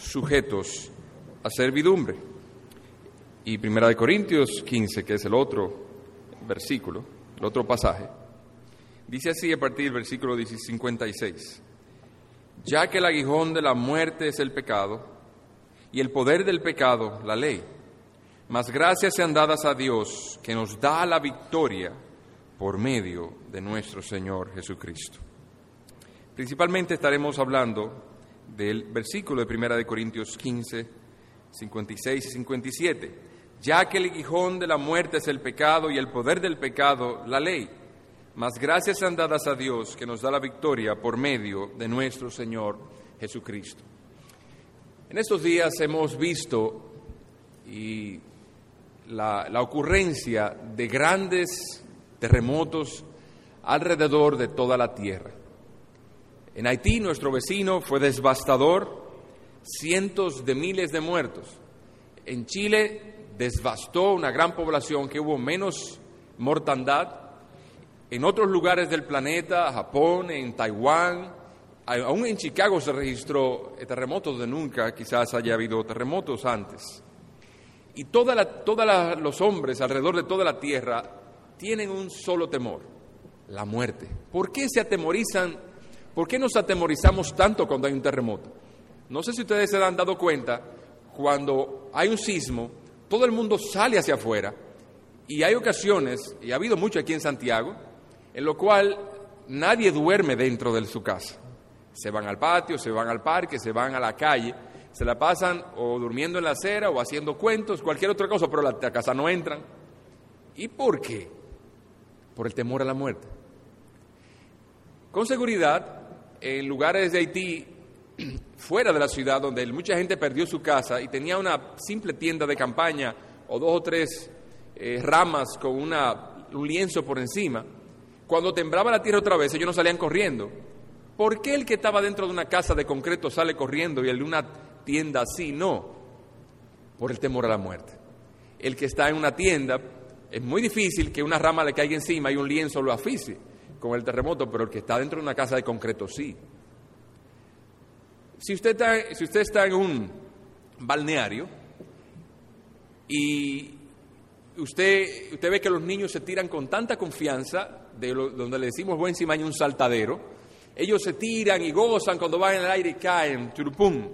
sujetos a servidumbre. Y Primera de Corintios 15, que es el otro versículo, el otro pasaje, dice así a partir del versículo 56, ya que el aguijón de la muerte es el pecado y el poder del pecado la ley, mas gracias sean dadas a Dios que nos da la victoria por medio de nuestro Señor Jesucristo. Principalmente estaremos hablando del versículo de Primera de Corintios 15, 56 y 57, ya que el guijón de la muerte es el pecado y el poder del pecado la ley, mas gracias sean dadas a Dios que nos da la victoria por medio de nuestro Señor Jesucristo. En estos días hemos visto y la, la ocurrencia de grandes terremotos alrededor de toda la tierra. En Haití, nuestro vecino, fue devastador, cientos de miles de muertos. En Chile, devastó una gran población que hubo menos mortandad. En otros lugares del planeta, Japón, en Taiwán, aún en Chicago se registró terremotos de nunca, quizás haya habido terremotos antes. Y todos los hombres alrededor de toda la tierra tienen un solo temor, la muerte. ¿Por qué se atemorizan ¿Por qué nos atemorizamos tanto cuando hay un terremoto? No sé si ustedes se han dado cuenta, cuando hay un sismo, todo el mundo sale hacia afuera y hay ocasiones, y ha habido mucho aquí en Santiago, en lo cual nadie duerme dentro de su casa. Se van al patio, se van al parque, se van a la calle, se la pasan o durmiendo en la acera o haciendo cuentos, cualquier otra cosa, pero a la casa no entran. ¿Y por qué? Por el temor a la muerte. Con seguridad, en lugares de Haití, fuera de la ciudad, donde mucha gente perdió su casa y tenía una simple tienda de campaña o dos o tres eh, ramas con una, un lienzo por encima, cuando temblaba la tierra otra vez, ellos no salían corriendo. ¿Por qué el que estaba dentro de una casa de concreto sale corriendo y el de una tienda así no? Por el temor a la muerte. El que está en una tienda, es muy difícil que una rama le caiga encima y un lienzo lo asfixie con el terremoto, pero el que está dentro de una casa de concreto sí. Si usted está, si usted está en un balneario y usted, usted ve que los niños se tiran con tanta confianza, de donde le decimos buen cimaño un saltadero, ellos se tiran y gozan cuando van en el aire y caen, churupum.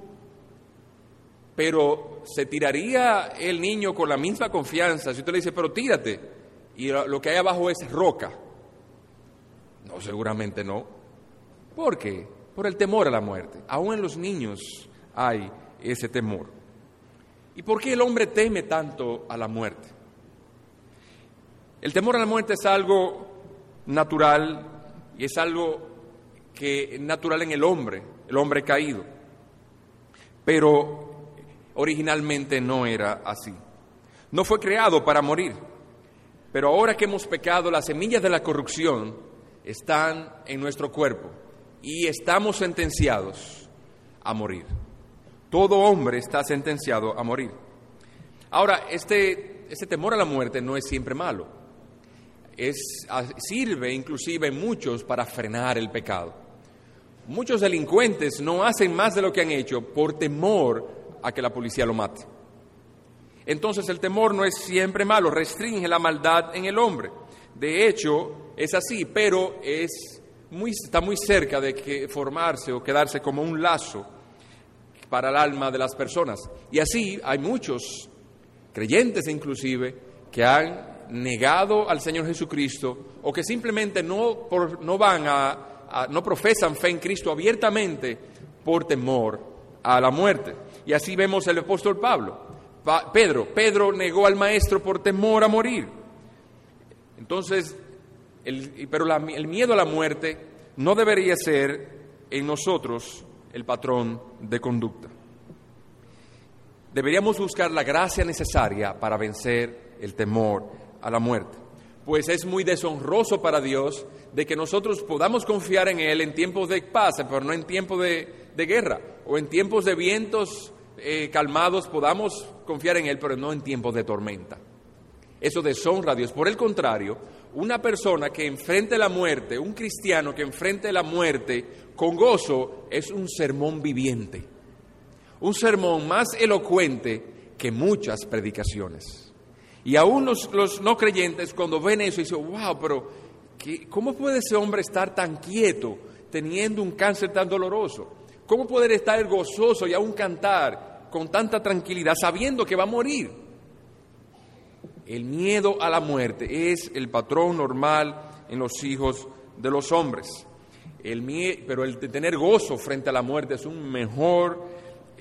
Pero se tiraría el niño con la misma confianza si usted le dice, pero tírate, y lo que hay abajo es roca. Seguramente no. ¿Por qué? Por el temor a la muerte. Aún en los niños hay ese temor. ¿Y por qué el hombre teme tanto a la muerte? El temor a la muerte es algo natural y es algo que natural en el hombre, el hombre caído. Pero originalmente no era así. No fue creado para morir. Pero ahora que hemos pecado, las semillas de la corrupción están en nuestro cuerpo y estamos sentenciados a morir. Todo hombre está sentenciado a morir. Ahora, este, este temor a la muerte no es siempre malo. Es, sirve inclusive en muchos para frenar el pecado. Muchos delincuentes no hacen más de lo que han hecho por temor a que la policía lo mate. Entonces el temor no es siempre malo, restringe la maldad en el hombre. De hecho, es así, pero es muy, está muy cerca de que formarse o quedarse como un lazo para el alma de las personas. Y así hay muchos creyentes inclusive que han negado al Señor Jesucristo o que simplemente no, no van a, no profesan fe en Cristo abiertamente por temor a la muerte. Y así vemos el apóstol Pablo. Pedro, Pedro negó al maestro por temor a morir. Entonces, el, pero el miedo a la muerte no debería ser en nosotros el patrón de conducta. deberíamos buscar la gracia necesaria para vencer el temor a la muerte. Pues es muy deshonroso para Dios de que nosotros podamos confiar en Él en tiempos de paz, pero no en tiempos de, guerra, o en tiempos de vientos eh, calmados podamos confiar en Él, pero no en tiempos de tormenta. Eso deshonra a Dios. Por el contrario, una persona que enfrente la muerte, un cristiano que enfrente la muerte con gozo, es un sermón viviente. Un sermón más elocuente que muchas predicaciones. Y aún los, no creyentes cuando ven eso dicen, wow, pero ¿cómo puede ese hombre estar tan quieto teniendo un cáncer tan doloroso? ¿Cómo puede estar gozoso y aún cantar con tanta tranquilidad sabiendo que va a morir? El miedo a la muerte es el patrón normal en los hijos de los hombres. El pero el tener gozo frente a la muerte es un mejor,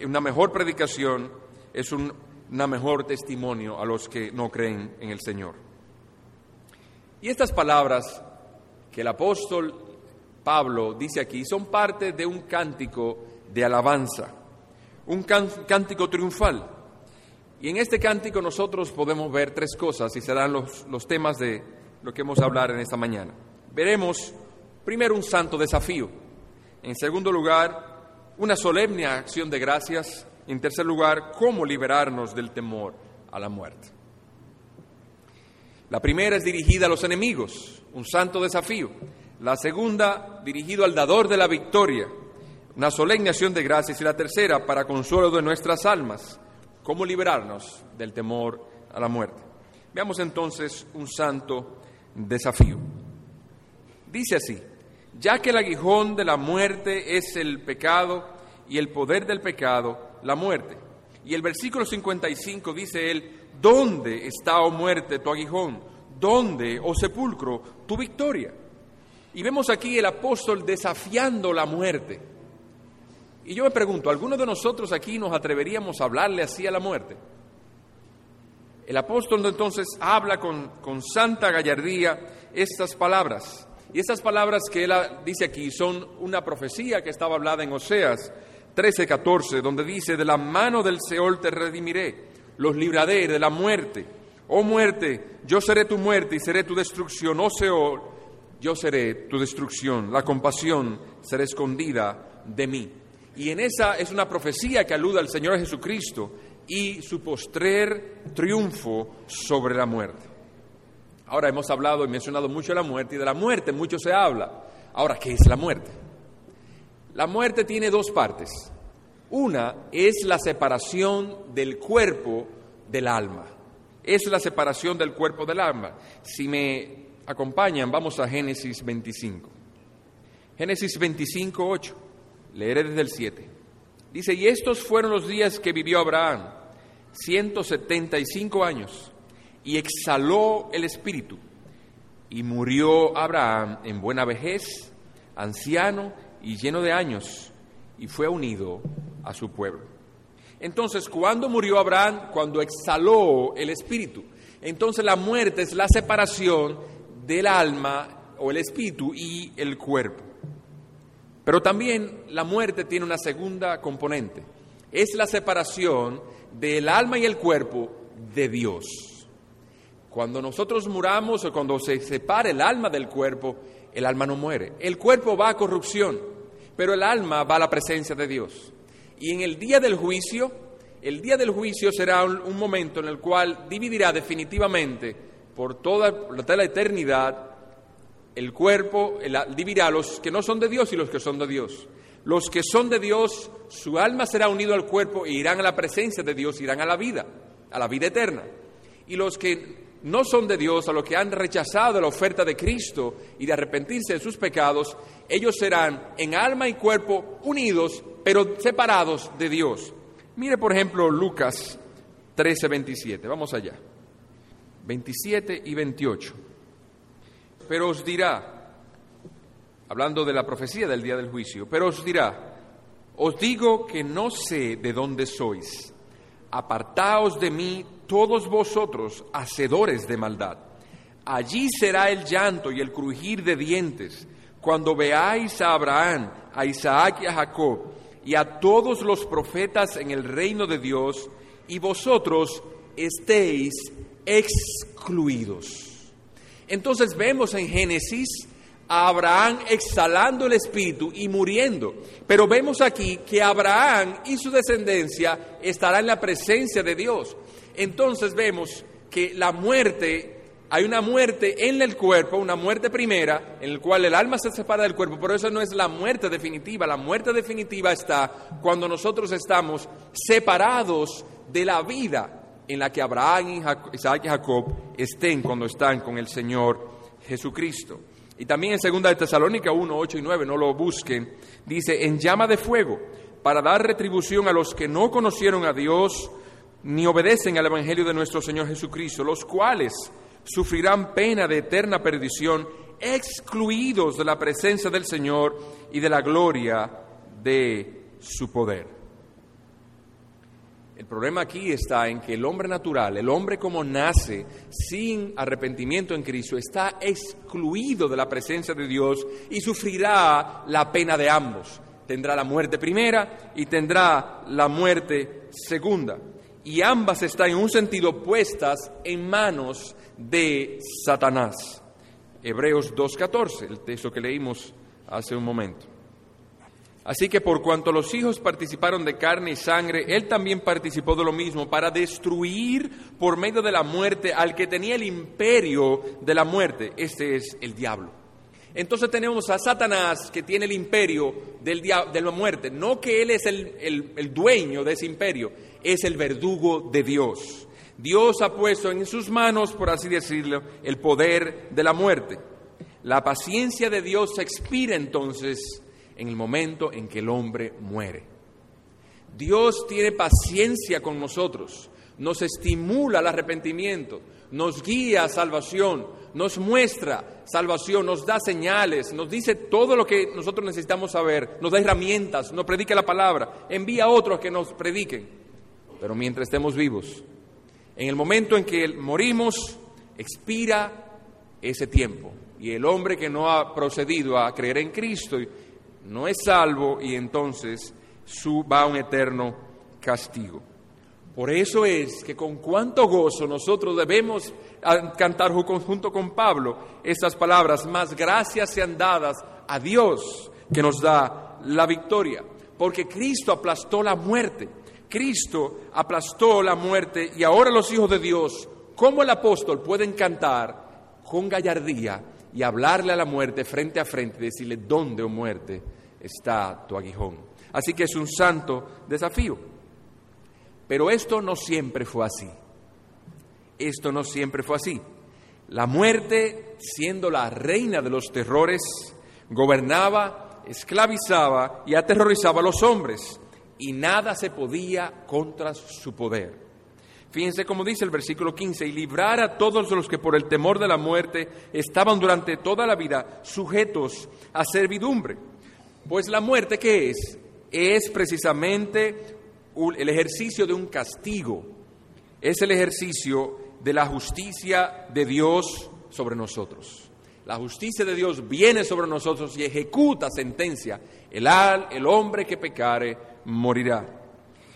una mejor predicación, es un mejor testimonio a los que no creen en el Señor. Y estas palabras que el apóstol Pablo dice aquí son parte de un cántico de alabanza, un cántico triunfal. Y en este cántico nosotros podemos ver tres cosas y serán los, los temas de lo que hemos a hablar en esta mañana. Veremos primero un santo desafío, en segundo lugar una solemne acción de gracias, en tercer lugar cómo liberarnos del temor a la muerte. La primera es dirigida a los enemigos, un santo desafío. La segunda dirigido al dador de la victoria, una solemne acción de gracias. Y la tercera para consuelo de nuestras almas, cómo liberarnos del temor a la muerte. Veamos entonces un santo desafío. Dice así, ya que el aguijón de la muerte es el pecado y el poder del pecado, la muerte. Y el versículo 55 dice él, ¿dónde está, oh muerte, tu aguijón? ¿Dónde, oh sepulcro, tu victoria? Y vemos aquí el apóstol desafiando la muerte. Y yo me pregunto, ¿alguno de nosotros aquí nos atreveríamos a hablarle así a la muerte? El apóstol entonces habla con, con santa gallardía estas palabras. Y estas palabras que él dice aquí son una profecía que estaba hablada en Oseas 13, 14, donde dice, de la mano del Seol te redimiré, los libraré de la muerte. Oh muerte, yo seré tu muerte y seré tu destrucción. Oh Seol, yo seré tu destrucción. La compasión será escondida de mí. Y en esa es una profecía que aluda al Señor Jesucristo y su postrer triunfo sobre la muerte. Ahora hemos hablado y mencionado mucho de la muerte y de la muerte mucho se habla. Ahora, ¿qué es la muerte? La muerte tiene dos partes. Una es la separación del cuerpo del alma. Es la separación del cuerpo del alma. Si me acompañan, vamos a Génesis 25. Génesis 25, 8. Leeré desde el 7. Dice, y estos fueron los días que vivió Abraham, 175 años, y exhaló el espíritu, y murió Abraham en buena vejez, anciano y lleno de años, y fue unido a su pueblo. Entonces, ¿cuándo murió Abraham? Cuando exhaló el espíritu. Entonces la muerte es la separación del alma o el espíritu y el cuerpo. Pero también la muerte tiene una segunda componente. Es la separación del alma y el cuerpo de Dios. Cuando nosotros muramos o cuando se separa el alma del cuerpo, el alma no muere. El cuerpo va a corrupción, pero el alma va a la presencia de Dios. Y en el día del juicio, el día del juicio será un, momento en el cual dividirá definitivamente por toda la eternidad el cuerpo dividirá a los que no son de Dios y los que son de Dios. Los que son de Dios, su alma será unido al cuerpo e irán a la presencia de Dios, irán a la vida, a la vida eterna. Y los que no son de Dios, a los que han rechazado la oferta de Cristo y de arrepentirse de sus pecados, ellos serán en alma y cuerpo unidos, pero separados de Dios. Mire, por ejemplo, Lucas 13, 27. Vamos allá. 27 y 28 pero os dirá, hablando de la profecía del día del juicio, pero os dirá, os digo que no sé de dónde sois, apartaos de mí todos vosotros, hacedores de maldad. Allí será el llanto y el crujir de dientes, cuando veáis a Abraham, a Isaac y a Jacob, y a todos los profetas en el reino de Dios, y vosotros estéis excluidos. Entonces vemos en Génesis a Abraham exhalando el espíritu y muriendo. Pero vemos aquí que Abraham y su descendencia estarán en la presencia de Dios. Entonces vemos que la muerte, hay una muerte en el cuerpo, una muerte primera, en la cual el alma se separa del cuerpo, pero eso no es la muerte definitiva. La muerte definitiva está cuando nosotros estamos separados de la vida en la que Abraham, Isaac y Jacob estén cuando están con el Señor Jesucristo. Y también en 2 de Tesalónica 1, 8 y 9, no lo busquen, dice, en llama de fuego, para dar retribución a los que no conocieron a Dios ni obedecen al Evangelio de nuestro Señor Jesucristo, los cuales sufrirán pena de eterna perdición, excluidos de la presencia del Señor y de la gloria de su poder. El problema aquí está en que el hombre natural, el hombre como nace sin arrepentimiento en Cristo, está excluido de la presencia de Dios y sufrirá la pena de ambos. Tendrá la muerte primera y tendrá la muerte segunda. Y ambas están en un sentido puestas en manos de Satanás. Hebreos 2.14, el texto que leímos hace un momento. Así que por cuanto los hijos participaron de carne y sangre, él también participó de lo mismo para destruir por medio de la muerte al que tenía el imperio de la muerte. Este es el diablo. Entonces tenemos a Satanás que tiene el imperio del de la muerte. No que él es el, el dueño de ese imperio, es el verdugo de Dios. Dios ha puesto en sus manos, por así decirlo, el poder de la muerte. La paciencia de Dios expira entonces en el momento en que el hombre muere. Dios tiene paciencia con nosotros, nos estimula al arrepentimiento, nos guía a salvación, nos muestra salvación, nos da señales, nos dice todo lo que nosotros necesitamos saber, nos da herramientas, nos predica la palabra, envía a otros que nos prediquen. Pero mientras estemos vivos, en el momento en que morimos, expira ese tiempo. Y el hombre que no ha procedido a creer en Cristo no es salvo y entonces su, va a un eterno castigo. Por eso es que con cuánto gozo nosotros debemos cantar junto con Pablo estas palabras, más gracias sean dadas a Dios que nos da la victoria, porque Cristo aplastó la muerte, Cristo aplastó la muerte y ahora los hijos de Dios, como el apóstol, pueden cantar con gallardía y hablarle a la muerte frente a frente, decirle, ¿dónde, oh muerte, está tu aguijón? Así que es un santo desafío. Pero esto no siempre fue así. Esto no siempre fue así. La muerte, siendo la reina de los terrores, gobernaba, esclavizaba y aterrorizaba a los hombres, y nada se podía contra su poder. Fíjense cómo dice el versículo 15, y librar a todos los que por el temor de la muerte estaban durante toda la vida sujetos a servidumbre. Pues la muerte, ¿qué es? Es precisamente el ejercicio de un castigo, es el ejercicio de la justicia de Dios sobre nosotros. La justicia de Dios viene sobre nosotros y ejecuta sentencia. El, el hombre que pecare morirá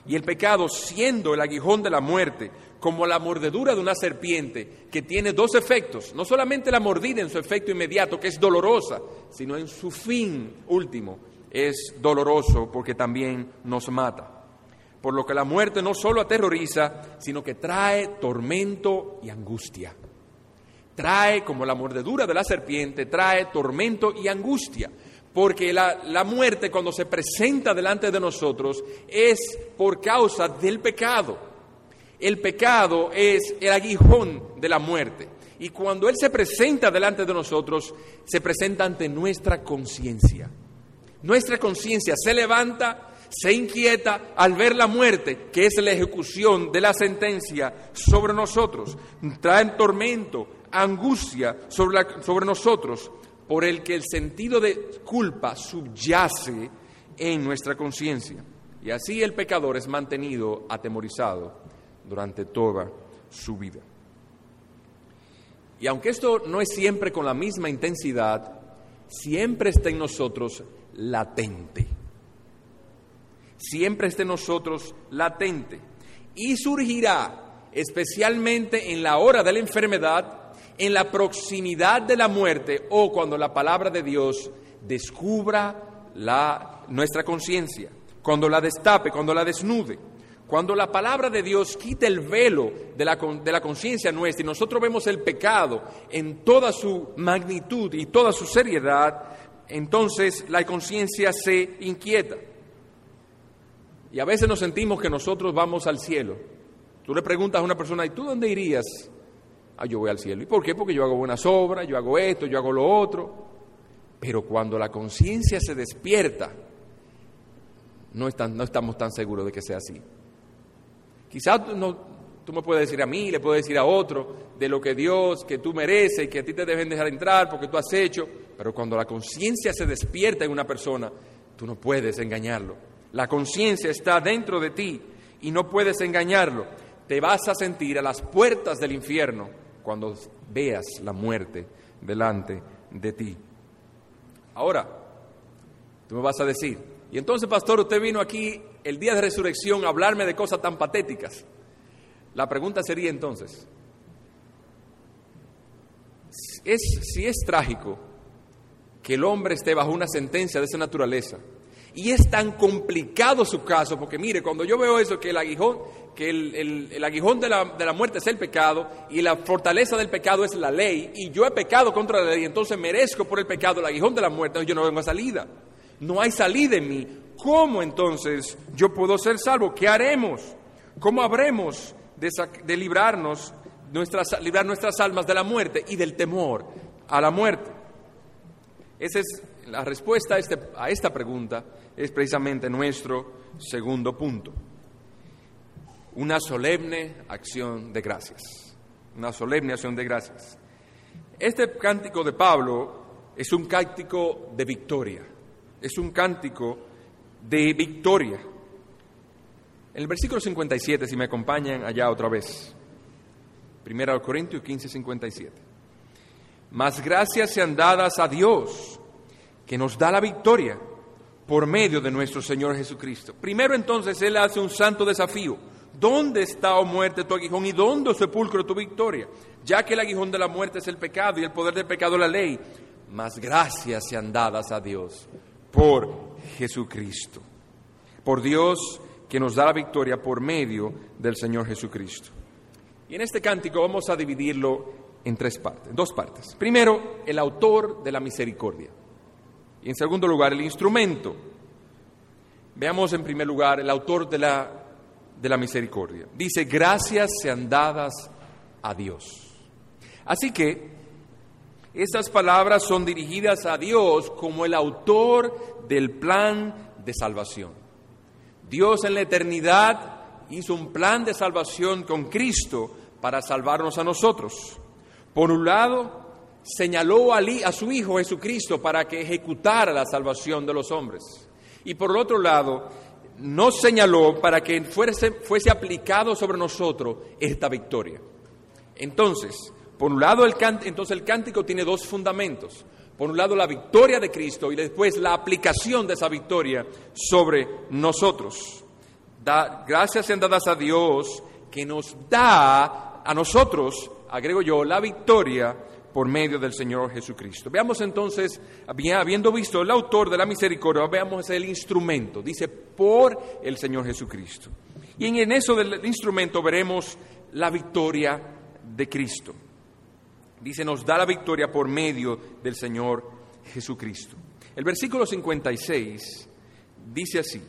y el pecado siendo el aguijón de la muerte, como la mordedura de una serpiente, que tiene dos efectos, no solamente la mordida en su efecto inmediato, que es dolorosa, sino en su fin último, es doloroso porque también nos mata. Por lo que la muerte no solo aterroriza, sino que trae tormento y angustia. Trae, como la mordedura de la serpiente, trae tormento y angustia porque la, muerte cuando se presenta delante de nosotros es por causa del pecado. El pecado es el aguijón de la muerte. Y cuando Él se presenta delante de nosotros, se presenta ante nuestra conciencia. Nuestra conciencia se levanta, se inquieta al ver la muerte, que es la ejecución de la sentencia sobre nosotros. Trae tormento, angustia sobre, sobre nosotros por el que el sentido de culpa subyace en nuestra conciencia. Y así el pecador es mantenido atemorizado durante toda su vida. Y aunque esto no es siempre con la misma intensidad, siempre está en nosotros latente. Siempre está en nosotros latente. y surgirá especialmente en la hora de la enfermedad, en la proximidad de la muerte o cuando la palabra de Dios descubra la, nuestra conciencia, cuando la destape, cuando la desnude. Cuando la palabra de Dios quita el velo de la, de la conciencia nuestra y nosotros vemos el pecado en toda su magnitud y toda su seriedad, entonces la conciencia se inquieta. Y a veces nos sentimos que nosotros vamos al cielo. Tú le preguntas a una persona, ¿y tú dónde irías? Ah, yo voy al cielo. ¿Y por qué? Porque yo hago buenas obras, yo hago esto, yo hago lo otro. Pero cuando la conciencia se despierta, no, no, estamos tan seguros de que sea así. Quizás no, tú me puedes decir a mí, le puedes decir a otro de lo que Dios, que tú mereces, que a ti te deben dejar entrar porque tú has hecho, pero cuando la conciencia se despierta en una persona, tú no puedes engañarlo. La conciencia está dentro de ti y no puedes engañarlo. Te vas a sentir a las puertas del infierno cuando veas la muerte delante de ti. Ahora, tú me vas a decir, y entonces, pastor, usted vino aquí el día de resurrección a hablarme de cosas tan patéticas. La pregunta sería entonces, es, si es trágico que el hombre esté bajo una sentencia de esa naturaleza, y es tan complicado su caso, porque mire, cuando yo veo eso, que el aguijón, que el, aguijón de la, de la, muerte es el pecado y la fortaleza del pecado es la ley, y yo he pecado contra la ley, entonces merezco por el pecado el aguijón de la muerte, yo no vengo a salida. No hay salida en mí. ¿Cómo entonces yo puedo ser salvo? ¿Qué haremos? ¿Cómo habremos de, de librarnos, nuestras, librar nuestras almas de la muerte y del temor a la muerte? Esa es la respuesta a, este, a esta pregunta es precisamente nuestro segundo punto. Una solemne acción de gracias. Una solemne acción de gracias. Este cántico de Pablo es un cántico de victoria. Es un cántico de victoria. En el versículo 57, si me acompañan allá otra vez. Primera Corintios 15, 57. Más gracias sean dadas a Dios, que nos da la victoria por medio de nuestro Señor Jesucristo. Primero entonces Él hace un santo desafío. ¿Dónde está, oh muerte, tu aguijón y dónde, sepulcro, tu victoria? Ya que el aguijón de la muerte es el pecado y el poder del pecado la ley, más gracias sean dadas a Dios por Jesucristo. Por Dios que nos da la victoria por medio del Señor Jesucristo. Y en este cántico vamos a dividirlo en tres partes, dos partes. Primero, el autor de la misericordia. Y en segundo lugar, el instrumento. Veamos en primer lugar el autor de la, de la misericordia. Dice, gracias sean dadas a Dios. Así que estas palabras son dirigidas a Dios como el autor del plan de salvación. Dios en la eternidad hizo un plan de salvación con Cristo para salvarnos a nosotros. Por un lado, señaló a, su Hijo Jesucristo para que ejecutara la salvación de los hombres. Y por otro lado, nos señaló para que fuese, fuese aplicado sobre nosotros esta victoria. Entonces, por un lado, el, entonces el cántico tiene dos fundamentos. Por un lado, la victoria de Cristo y después la aplicación de esa victoria sobre nosotros. Da, gracias sean dadas a Dios que nos da a nosotros, agrego yo, la victoria por medio del Señor Jesucristo. Veamos entonces, habiendo visto el autor de la misericordia, veamos el instrumento, dice por el Señor Jesucristo. Y en eso del instrumento veremos la victoria de Cristo. Dice, nos da la victoria por medio del Señor Jesucristo. El versículo 56 dice así,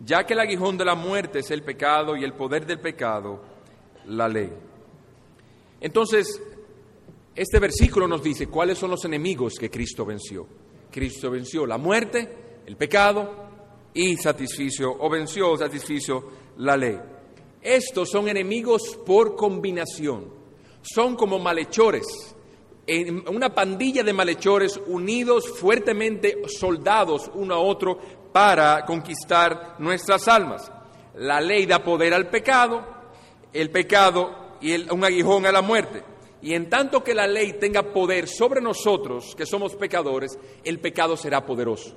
ya que el aguijón de la muerte es el pecado y el poder del pecado, la ley. Entonces, este versículo nos dice cuáles son los enemigos que Cristo venció. Cristo venció la muerte, el pecado y satisficio, o venció o satisficio la ley. Estos son enemigos por combinación, son como malhechores, una pandilla de malhechores unidos fuertemente, soldados uno a otro para conquistar nuestras almas. La ley da poder al pecado, el pecado y un aguijón a la muerte. Y en tanto que la ley tenga poder sobre nosotros, que somos pecadores, el pecado será poderoso.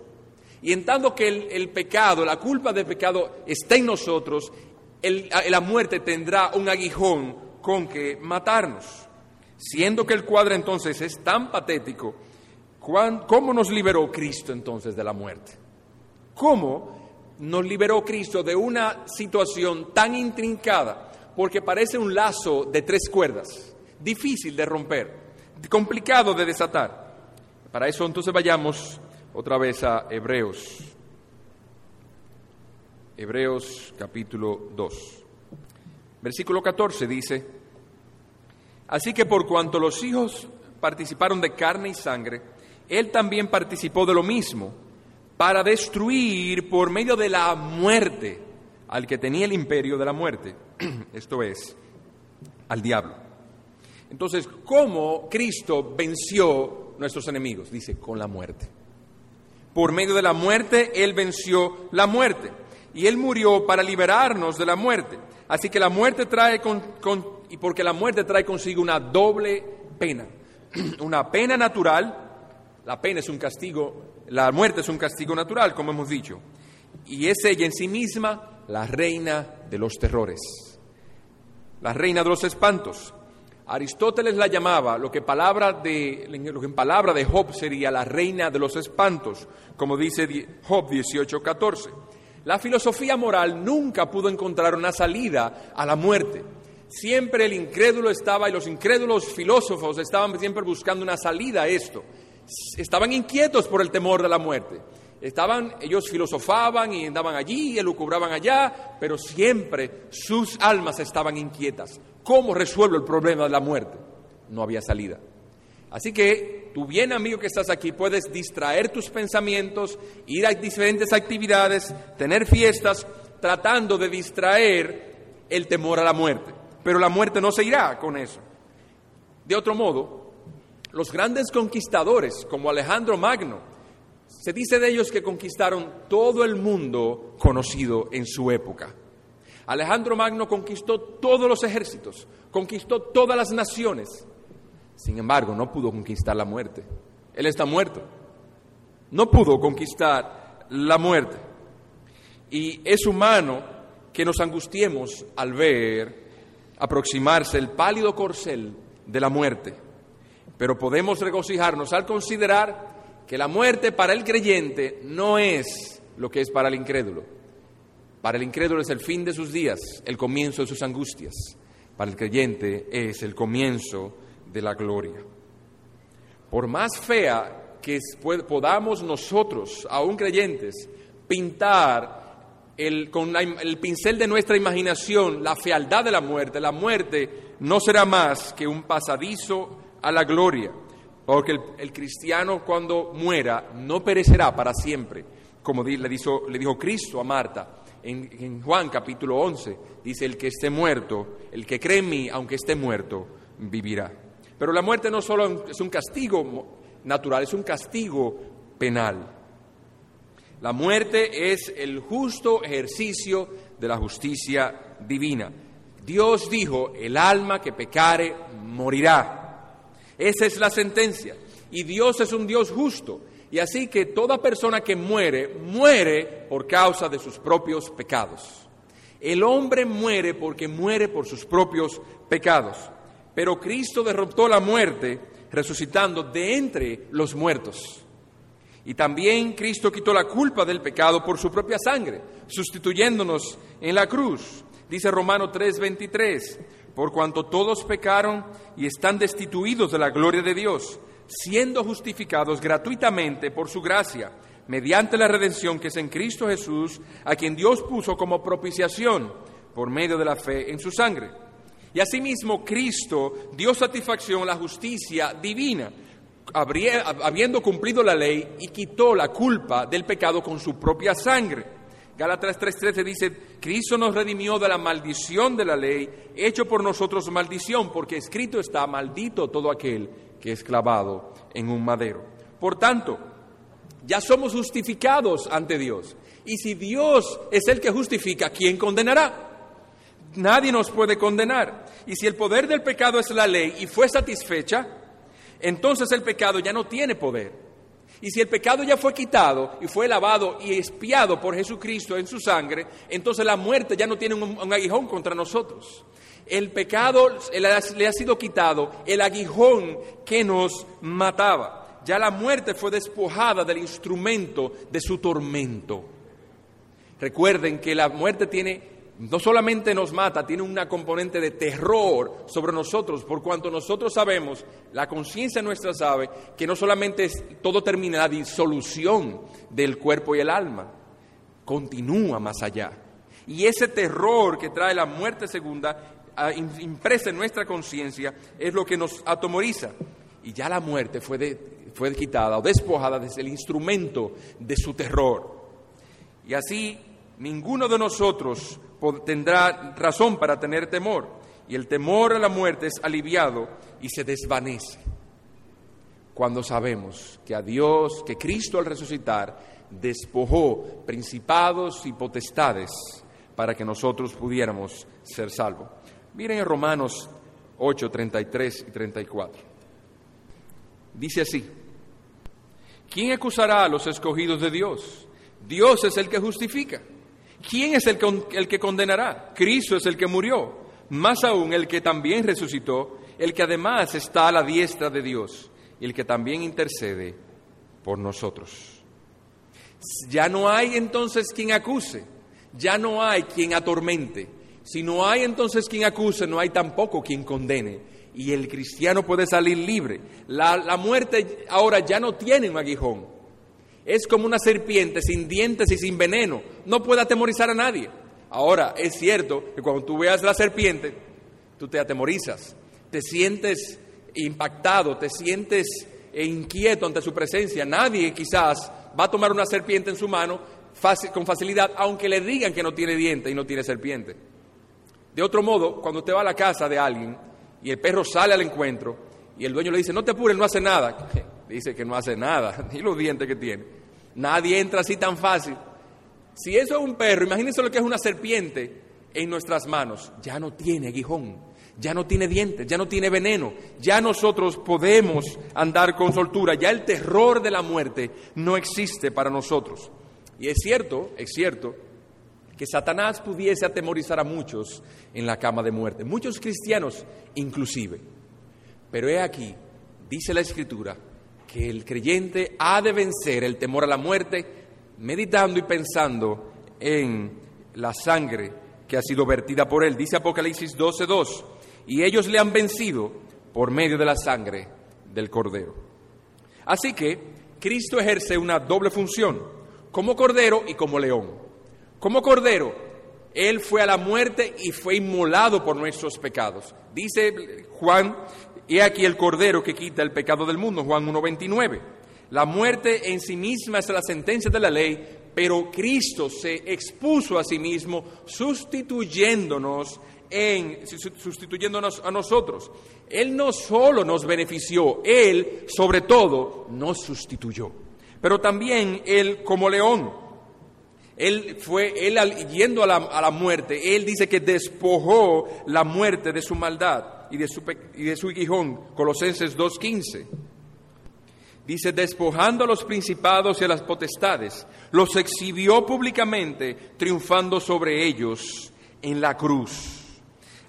Y en tanto que el, pecado, la culpa del pecado está en nosotros, la muerte tendrá un aguijón con que matarnos. Siendo que el cuadro entonces es tan patético, ¿cómo nos liberó Cristo entonces de la muerte? ¿Cómo nos liberó Cristo de una situación tan intrincada? Porque parece un lazo de tres cuerdas, difícil de romper, complicado de desatar. Para eso entonces vayamos otra vez a Hebreos. Hebreos capítulo 2. Versículo 14 dice, Así que por cuanto los hijos participaron de carne y sangre, Él también participó de lo mismo, para destruir por medio de la muerte al que tenía el imperio de la muerte, esto es, al diablo. Entonces, ¿cómo Cristo venció nuestros enemigos? Dice, con la muerte. Por medio de la muerte, Él venció la muerte. Y Él murió para liberarnos de la muerte. Así que la muerte trae con, y porque la muerte trae consigo una doble pena. Una pena natural, la pena es un castigo, la muerte es un castigo natural, como hemos dicho. Y es ella en sí misma la reina de los terrores, la reina de los espantos. Aristóteles la llamaba lo que, palabra de, lo que en palabra de Job sería la reina de los espantos, como dice Job 18:14. La filosofía moral nunca pudo encontrar una salida a la muerte. Siempre el incrédulo estaba y los incrédulos filósofos estaban siempre buscando una salida a esto. Estaban inquietos por el temor de la muerte. Estaban, ellos filosofaban y andaban allí y elucubraban allá, pero siempre sus almas estaban inquietas. ¿Cómo resuelvo el problema de la muerte? No había salida. Así que tú bien amigo que estás aquí puedes distraer tus pensamientos, ir a diferentes actividades, tener fiestas, tratando de distraer el temor a la muerte. Pero la muerte no se irá con eso. De otro modo, los grandes conquistadores como Alejandro Magno, se dice de ellos que conquistaron todo el mundo conocido en su época. Alejandro Magno conquistó todos los ejércitos, conquistó todas las naciones, sin embargo, no pudo conquistar la muerte. Él está muerto. No pudo conquistar la muerte. Y es humano que nos angustiemos al ver aproximarse el pálido corcel de la muerte. Pero podemos regocijarnos al considerar que la muerte para el creyente no es lo que es para el incrédulo. Para el incrédulo es el fin de sus días, el comienzo de sus angustias. Para el creyente es el comienzo de la gloria. Por más fea que podamos nosotros, aún creyentes, pintar el, con el pincel de nuestra imaginación la fealdad de la muerte, la muerte no será más que un pasadizo a la gloria, porque el, cristiano cuando muera no perecerá para siempre, como le, dijo, le dijo Cristo a Marta en, en Juan capítulo 11, dice, el que esté muerto, el que cree en mí, aunque esté muerto, vivirá. Pero la muerte no solo es un castigo natural, es un castigo penal. La muerte es el justo ejercicio de la justicia divina. Dios dijo, el alma que pecare morirá. Esa es la sentencia. Y Dios es un Dios justo. Y así que toda persona que muere, muere por causa de sus propios pecados. El hombre muere porque muere por sus propios pecados. Pero Cristo derrotó la muerte resucitando de entre los muertos. Y también Cristo quitó la culpa del pecado por su propia sangre, sustituyéndonos en la cruz. Dice Romano 3:23, por cuanto todos pecaron y están destituidos de la gloria de Dios, siendo justificados gratuitamente por su gracia, mediante la redención que es en Cristo Jesús, a quien Dios puso como propiciación por medio de la fe en su sangre y asimismo Cristo dio satisfacción a la justicia divina, habiendo cumplido la ley y quitó la culpa del pecado con su propia sangre. Gálatas 3:13 dice, Cristo nos redimió de la maldición de la ley, hecho por nosotros maldición, porque escrito está, maldito todo aquel que es clavado en un madero. Por tanto, ya somos justificados ante Dios. Y si Dios es el que justifica, ¿quién condenará? nadie nos puede condenar. Y si el poder del pecado es la ley y fue satisfecha, entonces el pecado ya no tiene poder. Y si el pecado ya fue quitado y fue lavado y espiado por Jesucristo en su sangre, entonces la muerte ya no tiene un, aguijón contra nosotros. El pecado le ha sido quitado, el aguijón que nos mataba. Ya la muerte fue despojada del instrumento de su tormento. Recuerden que la muerte tiene no solamente nos mata, tiene una componente de terror sobre nosotros, por cuanto nosotros sabemos, la conciencia nuestra sabe, que no solamente todo termina la disolución del cuerpo y el alma, continúa más allá. Y ese terror que trae la muerte segunda, ah, impresa en nuestra conciencia, es lo que nos atomoriza. Y ya la muerte fue, fue quitada o despojada desde el instrumento de su terror. Y así ninguno de nosotros tendrá razón para tener temor, y el temor a la muerte es aliviado y se desvanece cuando sabemos que a Dios, que Cristo al resucitar, despojó principados y potestades para que nosotros pudiéramos ser salvos. Miren en Romanos 8, 33 y 34. Dice así, ¿quién acusará a los escogidos de Dios? Dios es el que justifica. ¿Quién es el, el que condenará? Cristo es el que murió, más aún el que también resucitó, el que además está a la diestra de Dios y el que también intercede por nosotros. Ya no hay entonces quien acuse, ya no hay quien atormente. Si no hay entonces quien acuse, no hay tampoco quien condene. Y el cristiano puede salir libre. La, la muerte ahora ya no tiene un aguijón es como una serpiente sin dientes y sin veneno. No puede atemorizar a nadie. Ahora, es cierto que cuando tú veas la serpiente, tú te atemorizas, te sientes impactado, te sientes inquieto ante su presencia. Nadie quizás va a tomar una serpiente en su mano con facilidad, aunque le digan que no tiene dientes y no tiene serpiente. De otro modo, cuando usted va a la casa de alguien y el perro sale al encuentro y el dueño le dice, no te apures, no hace nada. Dice que no hace nada, ni los dientes que tiene. Nadie entra así tan fácil. Si eso es un perro, imagínense lo que es una serpiente en nuestras manos. Ya no tiene aguijón, ya no tiene dientes, ya no tiene veneno. Ya nosotros podemos andar con soltura. Ya el terror de la muerte no existe para nosotros. Y es cierto, es cierto, que Satanás pudiese atemorizar a muchos en la cama de muerte, muchos cristianos inclusive. Pero he aquí, dice la Escritura, que el creyente ha de vencer el temor a la muerte meditando y pensando en la sangre que ha sido vertida por él. Dice Apocalipsis 12:2, y ellos le han vencido por medio de la sangre del cordero. Así que Cristo ejerce una doble función, como cordero y como león. Como cordero, él fue a la muerte y fue inmolado por nuestros pecados. Dice Juan He aquí el Cordero que quita el pecado del mundo, Juan 1.29. La muerte en sí misma es la sentencia de la ley, pero Cristo se expuso a sí mismo sustituyéndonos en, sustituyéndonos a nosotros. Él no solo nos benefició, Él sobre todo nos sustituyó. Pero también Él como león, Él fue, Él yendo a la, a la muerte, Él dice que despojó la muerte de su maldad y de su, y de su guijón, Colosenses 2.15. Dice, despojando a los principados y a las potestades, los exhibió públicamente, triunfando sobre ellos en la cruz.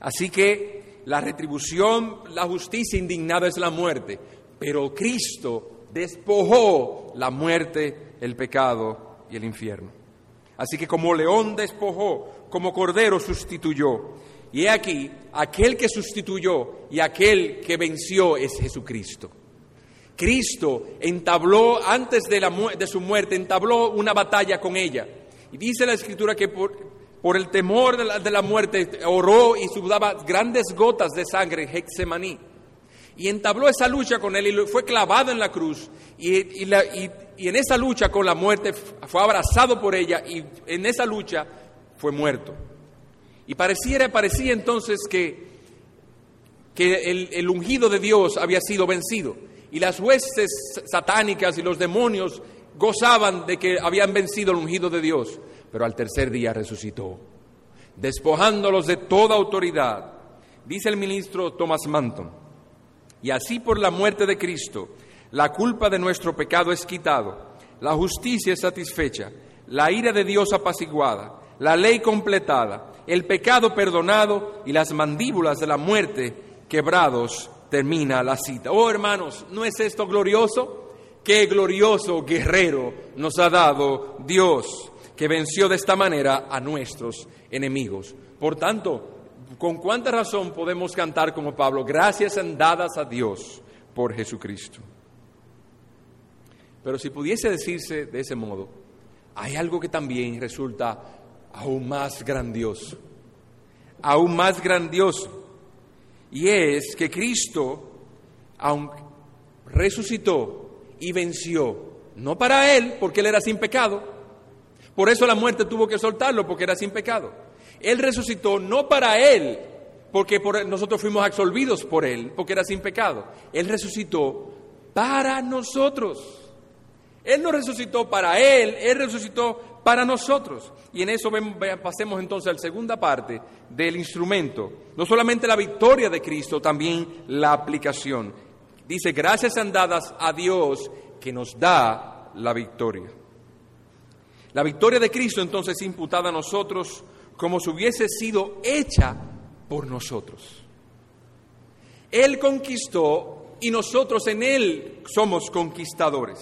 Así que la retribución, la justicia indignada es la muerte, pero Cristo despojó la muerte, el pecado y el infierno. Así que como león despojó, como cordero sustituyó. Y he aquí, aquel que sustituyó y aquel que venció es Jesucristo. Cristo entabló, antes de, la, de su muerte, entabló una batalla con ella. Y dice la Escritura que por, el temor de la, muerte oró y sudaba grandes gotas de sangre en Hexemaní. Y entabló esa lucha con él y fue clavado en la cruz. Y, y en esa lucha con la muerte fue abrazado por ella y en esa lucha fue muerto. Y pareciera, parecía entonces que, que el, el ungido de Dios había sido vencido. Y las huestes satánicas y los demonios gozaban de que habían vencido el ungido de Dios. Pero al tercer día resucitó, despojándolos de toda autoridad. Dice el ministro Thomas Manton, y así por la muerte de Cristo, la culpa de nuestro pecado es quitado, la justicia es satisfecha, la ira de Dios apaciguada, la ley completada, el pecado perdonado y las mandíbulas de la muerte quebrados, termina la cita. Oh hermanos, ¿no es esto glorioso? Qué glorioso guerrero nos ha dado Dios, que venció de esta manera a nuestros enemigos. Por tanto, ¿con cuánta razón podemos cantar como Pablo? Gracias dadas a Dios por Jesucristo. Pero si pudiese decirse de ese modo, hay algo que también resulta aún más grandioso, aún más grandioso, y es que Cristo, aunque resucitó y venció, no para Él, porque Él era sin pecado, por eso la muerte tuvo que soltarlo, porque era sin pecado. Él resucitó no para Él, porque nosotros fuimos absolvidos por Él, porque era sin pecado. Él resucitó para nosotros. Él no resucitó para Él, Él resucitó para nosotros. Y en eso pasemos entonces a la segunda parte del instrumento. No solamente la victoria de Cristo, también la aplicación. Dice, gracias sean dadas a Dios que nos da la victoria. La victoria de Cristo entonces es imputada a nosotros como si hubiese sido hecha por nosotros. Él conquistó y nosotros en Él somos conquistadores.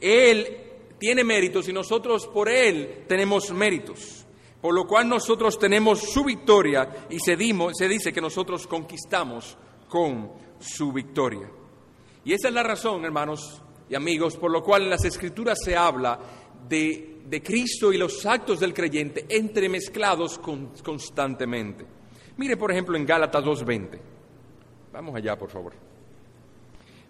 Él tiene méritos y nosotros por Él tenemos méritos. Por lo cual nosotros tenemos su victoria y se, se dice que nosotros conquistamos con su victoria. Y esa es la razón, hermanos y amigos, por lo cual en las Escrituras se habla de, de Cristo y los actos del creyente entremezclados constantemente. Mire, por ejemplo, en Gálatas 2.20. Vamos allá, por favor.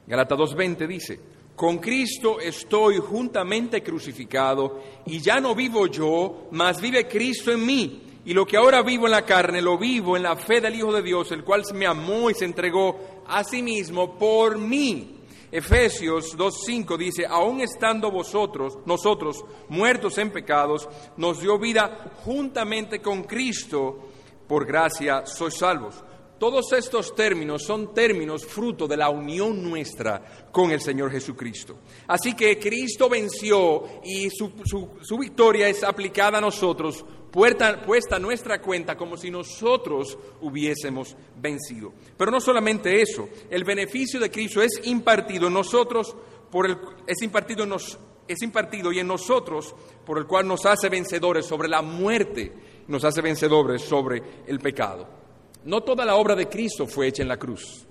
Gálatas 2.20 dice, con Cristo estoy juntamente crucificado y ya no vivo yo, mas vive Cristo en mí. Y lo que ahora vivo en la carne, lo vivo en la fe del Hijo de Dios, el cual me amó y se entregó a sí mismo por mí. Efesios 2.5 dice, aun estando vosotros, nosotros, muertos en pecados, nos dio vida juntamente con Cristo, por gracia sois salvos. Todos estos términos son términos fruto de la unión nuestra con el Señor Jesucristo. Así que Cristo venció y su, victoria es aplicada a nosotros, puesta a nuestra cuenta como si nosotros hubiésemos vencido. Pero no solamente eso, el beneficio de Cristo es impartido en nosotros, por el, es, impartido es impartido y en nosotros por el cual nos hace vencedores sobre la muerte, nos hace vencedores sobre el pecado. No toda la obra de Cristo fue hecha en la cruz.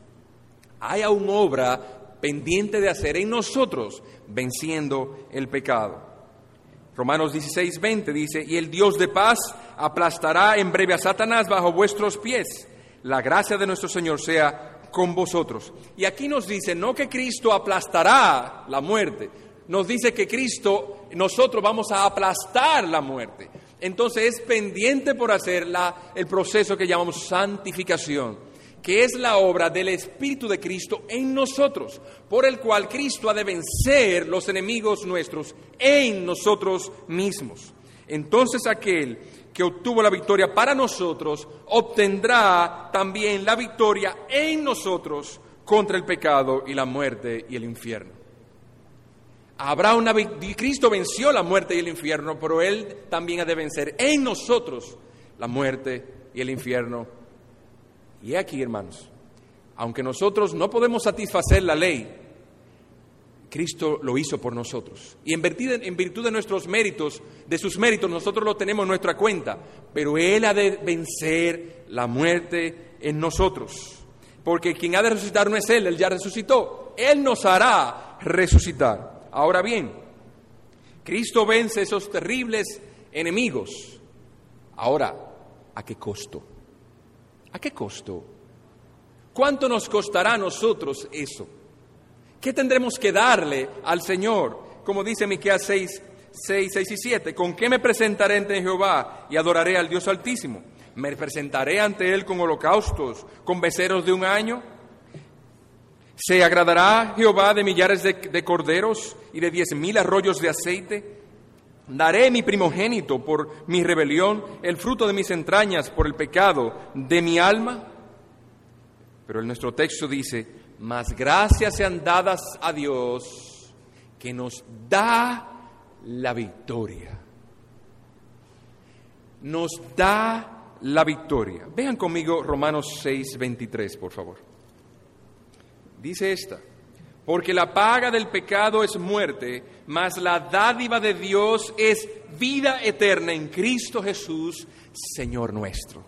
Hay aún obra pendiente de hacer en nosotros, venciendo el pecado. Romanos 16, 20 dice, y el Dios de paz aplastará en breve a Satanás bajo vuestros pies. La gracia de nuestro Señor sea con vosotros. Y aquí nos dice, no que Cristo aplastará la muerte, nos dice que Cristo, nosotros vamos a aplastar la muerte entonces es pendiente por hacer el proceso que llamamos santificación, que es la obra del Espíritu de Cristo en nosotros, por el cual Cristo ha de vencer los enemigos nuestros en nosotros mismos. Entonces aquel que obtuvo la victoria para nosotros obtendrá también la victoria en nosotros contra el pecado y la muerte y el infierno. Habrá una Cristo venció la muerte y el infierno, pero él también ha de vencer en nosotros la muerte y el infierno. Y aquí, hermanos, aunque nosotros no podemos satisfacer la ley, Cristo lo hizo por nosotros. Y en virtud, en virtud de nuestros méritos, de sus méritos, nosotros lo tenemos en nuestra cuenta. Pero Él ha de vencer la muerte en nosotros. Porque quien ha de resucitar no es Él, Él ya resucitó. Él nos hará resucitar. Ahora bien, Cristo vence esos terribles enemigos. Ahora, ¿a qué costo? ¿A qué costo? ¿Cuánto nos costará a nosotros eso? ¿Qué tendremos que darle al Señor? Como dice Miqueas 6, 6, 6 y 7, ¿con qué me presentaré ante Jehová y adoraré al Dios Altísimo? ¿Me presentaré ante Él con holocaustos, con beceros de un año? ¿Se agradará Jehová de millares de, corderos y de diez mil arroyos de aceite? Daré mi primogénito por mi rebelión, el fruto de mis entrañas por el pecado de mi alma. Pero en nuestro texto dice, mas gracias sean dadas a Dios que nos da la victoria. Nos da la victoria. Vean conmigo Romanos 6, 23, por favor. Dice esta, porque la paga del pecado es muerte, mas la dádiva de Dios es vida eterna en Cristo Jesús, Señor nuestro.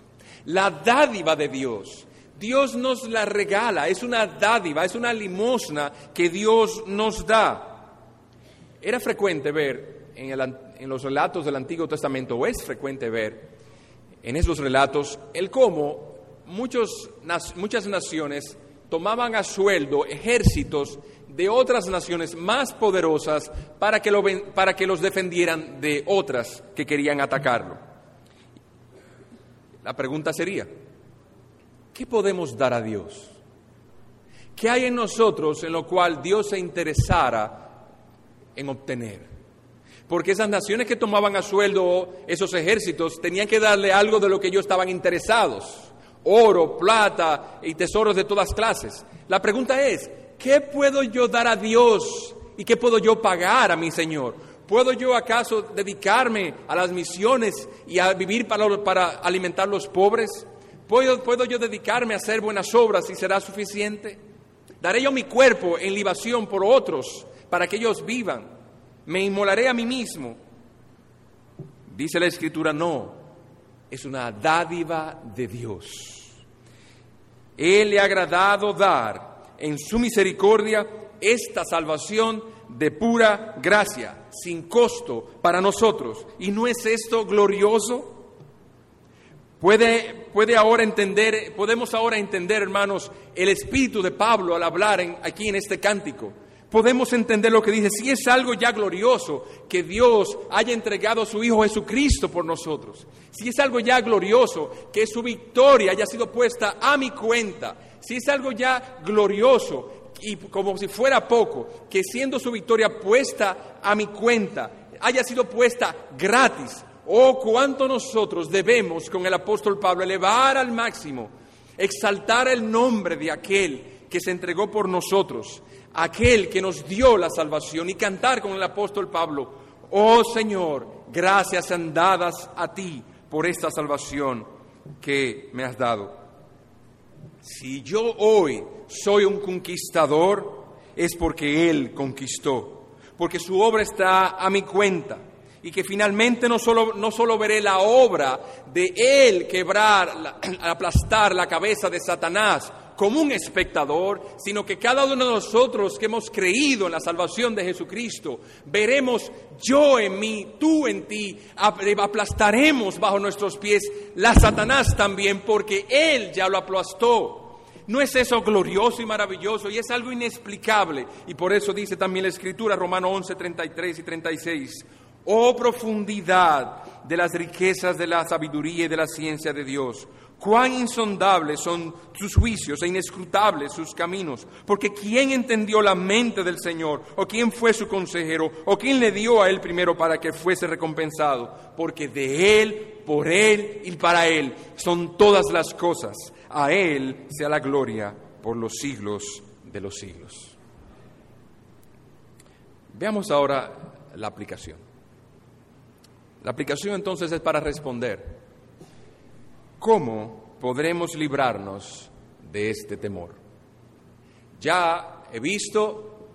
La dádiva de Dios Dios nos la regala, es una dádiva, es una limosna que Dios nos da. Era frecuente ver en, los relatos del Antiguo Testamento, o es frecuente ver en esos relatos, el cómo muchas naciones tomaban a sueldo ejércitos de otras naciones más poderosas para que, lo, para que los defendieran de otras que querían atacarlo. La pregunta sería, ¿qué podemos dar a Dios? ¿Qué hay en nosotros en lo cual Dios se interesara en obtener? Porque esas naciones que tomaban a sueldo esos ejércitos tenían que darle algo de lo que ellos estaban interesados. Oro, plata y tesoros de todas clases. La pregunta es, ¿qué puedo yo dar a Dios y qué puedo yo pagar a mi Señor? ¿Puedo yo acaso dedicarme a las misiones y a vivir para, para alimentar a los pobres? ¿Puedo, yo dedicarme a hacer buenas obras y será suficiente? ¿Daré yo mi cuerpo en libación por otros para que ellos vivan? ¿Me inmolaré a mí mismo? Dice la Escritura, no, es una dádiva de Dios. Él le ha agradado dar en su misericordia esta salvación de pura gracia, sin costo para nosotros. ¿Y no es esto glorioso? Puede, puede ahora entender, podemos ahora entender, hermanos, el espíritu de Pablo al hablar aquí en este cántico. Podemos entender lo que dice, si es algo ya glorioso que Dios haya entregado a su Hijo Jesucristo por nosotros, si es algo ya glorioso que su victoria haya sido puesta a mi cuenta, si es algo ya glorioso y como si fuera poco, que siendo su victoria puesta a mi cuenta, haya sido puesta gratis, Oh, cuánto nosotros debemos con el apóstol Pablo elevar al máximo, exaltar el nombre de aquel que se entregó por nosotros, aquel que nos dio la salvación y cantar con el apóstol Pablo, oh Señor, gracias sean dadas a ti por esta salvación que me has dado. Si yo hoy soy un conquistador, es porque Él conquistó, porque su obra está a mi cuenta y que finalmente no solo, no solo veré la obra de Él quebrar, aplastar la cabeza de Satanás como un espectador, sino que cada uno de nosotros que hemos creído en la salvación de Jesucristo, veremos yo en mí, tú en ti, aplastaremos bajo nuestros pies la Satanás también, porque Él ya lo aplastó. ¿No es eso glorioso y maravilloso? Y es algo inexplicable. Y por eso dice también la Escritura, Romano 11, 33 y 36. Oh profundidad de las riquezas de la sabiduría y de la ciencia de Dios. Cuán insondables son sus juicios e inescrutables sus caminos. Porque ¿quién entendió la mente del Señor? ¿O quién fue su consejero? ¿O quién le dio a él primero para que fuese recompensado? Porque de él, por él y para él son todas las cosas. A él sea la gloria por los siglos de los siglos. Veamos ahora la aplicación. La aplicación entonces es para responder, ¿cómo podremos librarnos de este temor? Ya he visto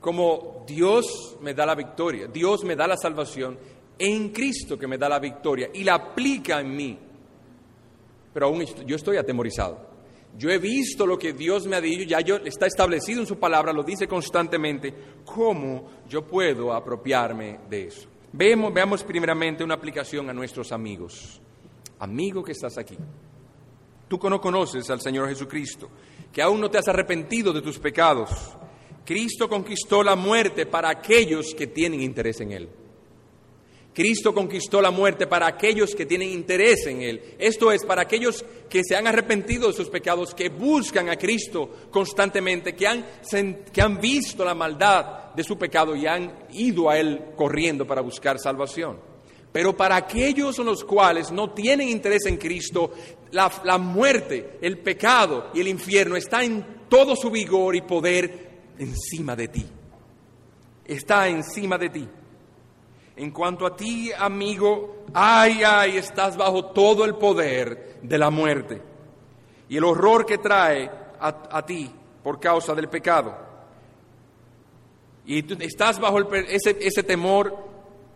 cómo Dios me da la victoria, Dios me da la salvación en Cristo que me da la victoria y la aplica en mí. Pero aún yo estoy atemorizado. Yo he visto lo que Dios me ha dicho, ya yo, está establecido en su palabra, lo dice constantemente. ¿Cómo yo puedo apropiarme de eso? Veamos, veamos primeramente una aplicación a nuestros amigos. Amigo que estás aquí. Tú no conoces al Señor Jesucristo, que aún no te has arrepentido de tus pecados. Cristo conquistó la muerte para aquellos que tienen interés en Él. Cristo conquistó la muerte para aquellos que tienen interés en Él. Esto es, para aquellos que se han arrepentido de sus pecados, que buscan a Cristo constantemente, que han, que han visto la maldad de su pecado y han ido a Él corriendo para buscar salvación. Pero para aquellos en los cuales no tienen interés en Cristo, la, la muerte, el pecado y el infierno está en todo su vigor y poder encima de ti. Está encima de ti. En cuanto a ti, amigo, ay, ay, estás bajo todo el poder de la muerte y el horror que trae a, ti por causa del pecado. Y tú estás bajo ese, temor,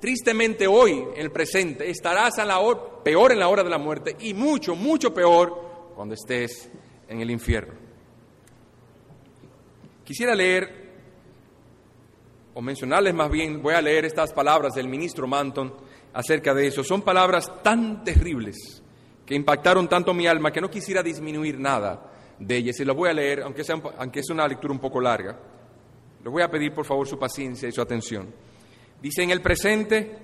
tristemente hoy, en el presente, estarás a la peor en la hora de la muerte y mucho, mucho peor cuando estés en el infierno. Quisiera leer o mencionarles más bien, voy a leer estas palabras del ministro Manton acerca de eso. Son palabras tan terribles que impactaron tanto mi alma que no quisiera disminuir nada de ellas. Y las voy a leer, aunque, sea, aunque es una lectura un poco larga. Les voy a pedir por favor su paciencia y su atención. Dice, en el presente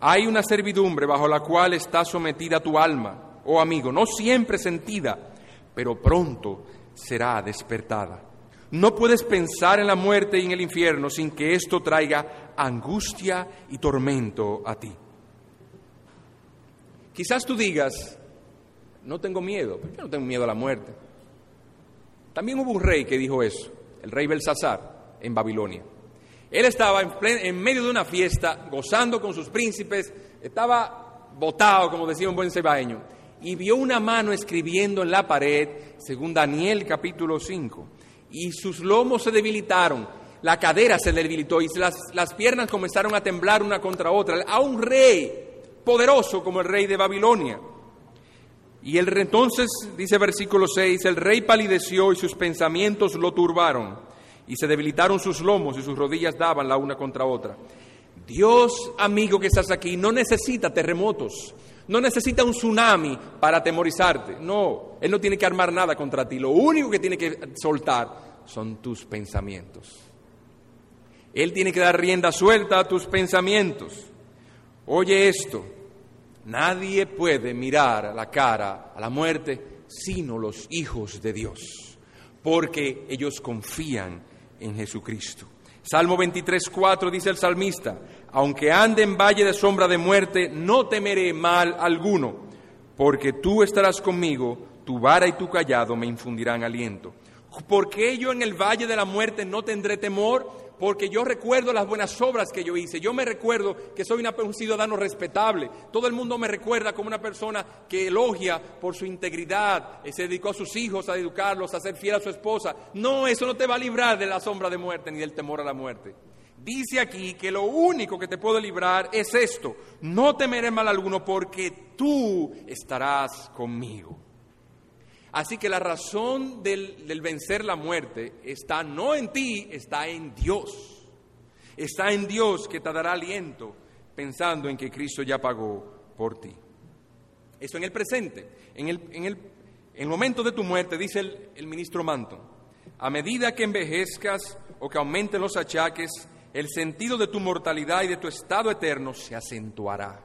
hay una servidumbre bajo la cual está sometida tu alma, oh amigo, no siempre sentida, pero pronto será despertada. No puedes pensar en la muerte y en el infierno sin que esto traiga angustia y tormento a ti. Quizás tú digas, no tengo miedo, yo no tengo miedo a la muerte. También hubo un rey que dijo eso, el rey Belsasar, en Babilonia. Él estaba en, medio de una fiesta, gozando con sus príncipes, estaba botado, como decía un buen cebaeño, y vio una mano escribiendo en la pared, según Daniel capítulo 5 y sus lomos se debilitaron, la cadera se debilitó y las, las piernas comenzaron a temblar una contra otra, a un rey poderoso como el rey de Babilonia. Y el, entonces, dice versículo 6, el rey palideció y sus pensamientos lo turbaron, y se debilitaron sus lomos y sus rodillas daban la una contra otra. Dios, amigo que estás aquí, no necesita terremotos, no necesita un tsunami para atemorizarte. No, Él no tiene que armar nada contra ti. Lo único que tiene que soltar son tus pensamientos. Él tiene que dar rienda suelta a tus pensamientos. Oye esto, nadie puede mirar a la cara a la muerte sino los hijos de Dios, porque ellos confían en Jesucristo. Salmo 23, 4 dice el salmista, aunque ande en valle de sombra de muerte, no temeré mal alguno, porque tú estarás conmigo, tu vara y tu callado me infundirán aliento. ¿Por qué yo en el valle de la muerte no tendré temor? Porque yo recuerdo las buenas obras que yo hice. Yo me recuerdo que soy un ciudadano respetable. Todo el mundo me recuerda como una persona que elogia por su integridad, eh, se dedicó a sus hijos, a educarlos, a ser fiel a su esposa. No, eso no te va a librar de la sombra de muerte ni del temor a la muerte. Dice aquí que lo único que te puede librar es esto. No temeré mal alguno porque tú estarás conmigo. Así que la razón del, vencer la muerte está no en ti, está en Dios. Está en Dios que te dará aliento pensando en que Cristo ya pagó por ti. Eso en el presente. En el, en el, momento de tu muerte, dice el, el ministro Manton, a medida que envejezcas o que aumenten los achaques, el sentido de tu mortalidad y de tu estado eterno se acentuará.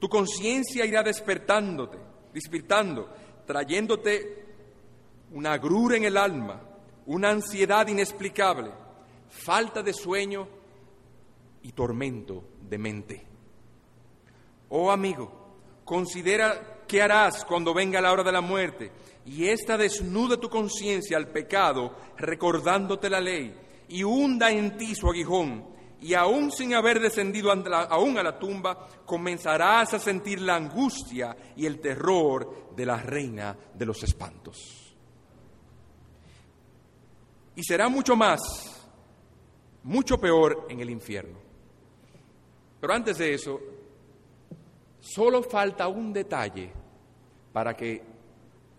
Tu conciencia irá despertándote, despertando trayéndote una agrura en el alma, una ansiedad inexplicable, falta de sueño y tormento de mente. Oh amigo, considera qué harás cuando venga la hora de la muerte y ésta desnude tu conciencia al pecado, recordándote la ley, y hunda en ti su aguijón y aún sin haber descendido aún a la tumba, comenzarás a sentir la angustia y el terror de la reina de los espantos. Y será mucho más, mucho peor en el infierno. Pero antes de eso, solo falta un detalle para que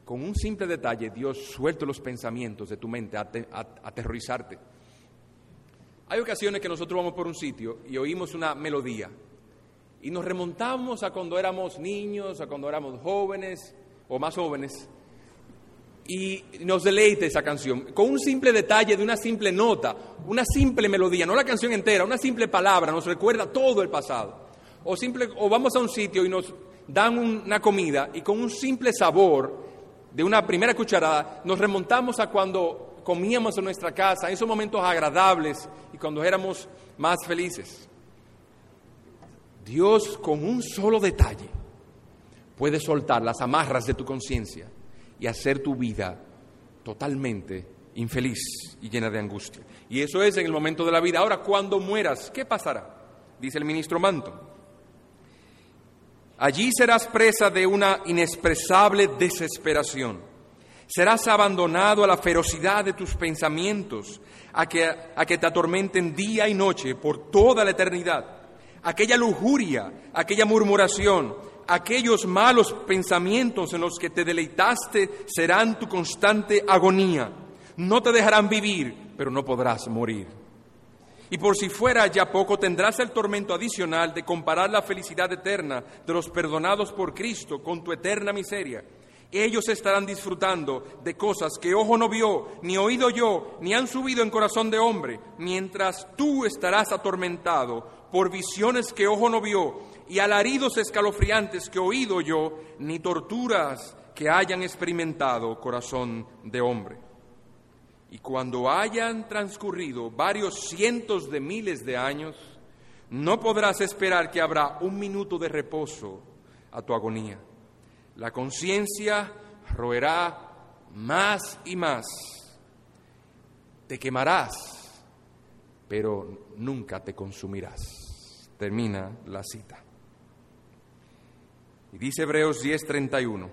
con un simple detalle Dios suelte los pensamientos de tu mente a aterrorizarte. Hay ocasiones que nosotros vamos por un sitio y oímos una melodía y nos remontamos a cuando éramos niños, a cuando éramos jóvenes o más jóvenes y nos deleite esa canción con un simple detalle de una simple nota, una simple melodía, no la canción entera, una simple palabra nos recuerda todo el pasado. O simple o vamos a un sitio y nos dan una comida y con un simple sabor de una primera cucharada nos remontamos a cuando comíamos en nuestra casa, en esos momentos agradables y cuando éramos más felices. Dios con un solo detalle puede soltar las amarras de tu conciencia y hacer tu vida totalmente infeliz y llena de angustia. Y eso es en el momento de la vida. Ahora, cuando mueras, ¿qué pasará? Dice el ministro Manto. Allí serás presa de una inexpresable desesperación. Serás abandonado a la ferocidad de tus pensamientos, a que, a que te atormenten día y noche por toda la eternidad. Aquella lujuria, aquella murmuración, aquellos malos pensamientos en los que te deleitaste serán tu constante agonía. No te dejarán vivir, pero no podrás morir. Y por si fuera ya poco, tendrás el tormento adicional de comparar la felicidad eterna de los perdonados por Cristo con tu eterna miseria. Ellos estarán disfrutando de cosas que ojo no vio, ni oído yo, ni han subido en corazón de hombre, mientras tú estarás atormentado por visiones que ojo no vio, y alaridos escalofriantes que oído yo, ni torturas que hayan experimentado corazón de hombre. Y cuando hayan transcurrido varios cientos de miles de años, no podrás esperar que habrá un minuto de reposo a tu agonía. La conciencia roerá más y más. Te quemarás, pero nunca te consumirás. Termina la cita. Y dice Hebreos 10:31,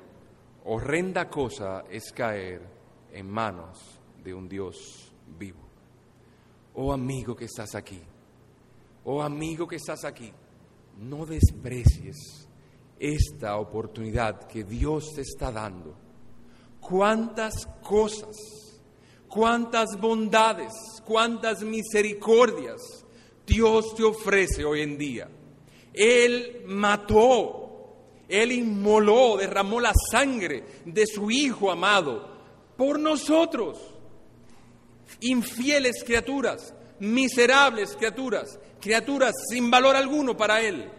horrenda cosa es caer en manos de un Dios vivo. Oh amigo que estás aquí, oh amigo que estás aquí, no desprecies esta oportunidad que Dios te está dando. Cuántas cosas, cuántas bondades, cuántas misericordias Dios te ofrece hoy en día. Él mató, Él inmoló, derramó la sangre de su Hijo amado por nosotros infieles criaturas, miserables criaturas, criaturas sin valor alguno para Él.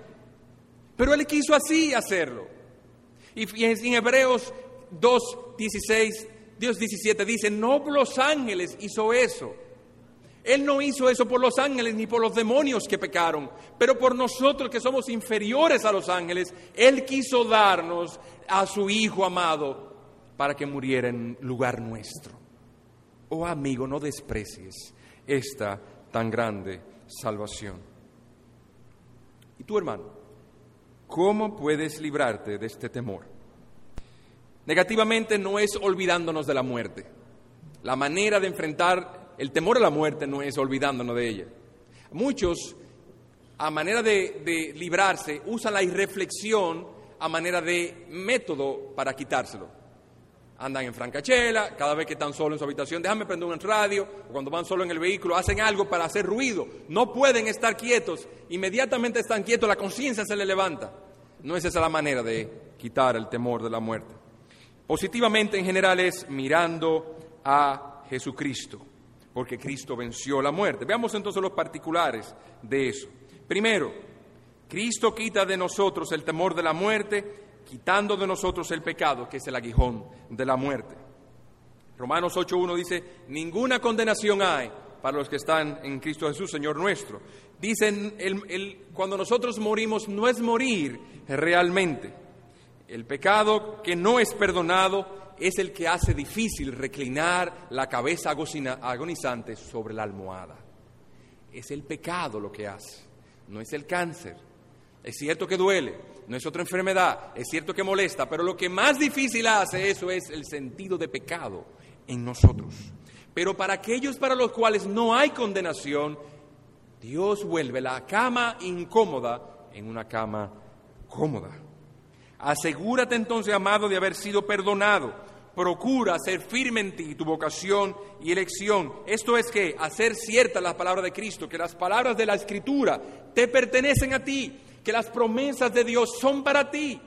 Pero Él quiso así hacerlo. Y en Hebreos 2, 16, Dios 17 dice, no los ángeles hizo eso. Él no hizo eso por los ángeles ni por los demonios que pecaron, pero por nosotros que somos inferiores a los ángeles, Él quiso darnos a su Hijo amado para que muriera en lugar nuestro. Oh amigo, no desprecies esta tan grande salvación. ¿Y tú, hermano? ¿Cómo puedes librarte de este temor? Negativamente no es olvidándonos de la muerte. La manera de enfrentar el temor a la muerte no es olvidándonos de ella. Muchos, a manera de, de librarse, usan la irreflexión a manera de método para quitárselo andan en francachela, cada vez que están solos en su habitación, déjame prender un radio, o cuando van solo en el vehículo, hacen algo para hacer ruido. No pueden estar quietos, inmediatamente están quietos, la conciencia se les levanta. No es esa la manera de quitar el temor de la muerte. Positivamente en general es mirando a Jesucristo, porque Cristo venció la muerte. Veamos entonces los particulares de eso. Primero, Cristo quita de nosotros el temor de la muerte quitando de nosotros el pecado, que es el aguijón de la muerte. Romanos 8.1 dice, ninguna condenación hay para los que están en Cristo Jesús, Señor nuestro. Dicen, cuando nosotros morimos no es morir realmente. El pecado que no es perdonado es el que hace difícil reclinar la cabeza agonizante sobre la almohada. Es el pecado lo que hace, no es el cáncer. Es cierto que duele, no es otra enfermedad, es cierto que molesta, pero lo que más difícil hace eso es el sentido de pecado en nosotros. Pero para aquellos para los cuales no hay condenación, Dios vuelve la cama incómoda en una cama cómoda. Asegúrate entonces, amado, de haber sido perdonado. Procura ser firme en ti, tu vocación y elección. Esto es que hacer cierta la palabra de Cristo, que las palabras de la Escritura te pertenecen a ti que las promesas de Dios son para ti.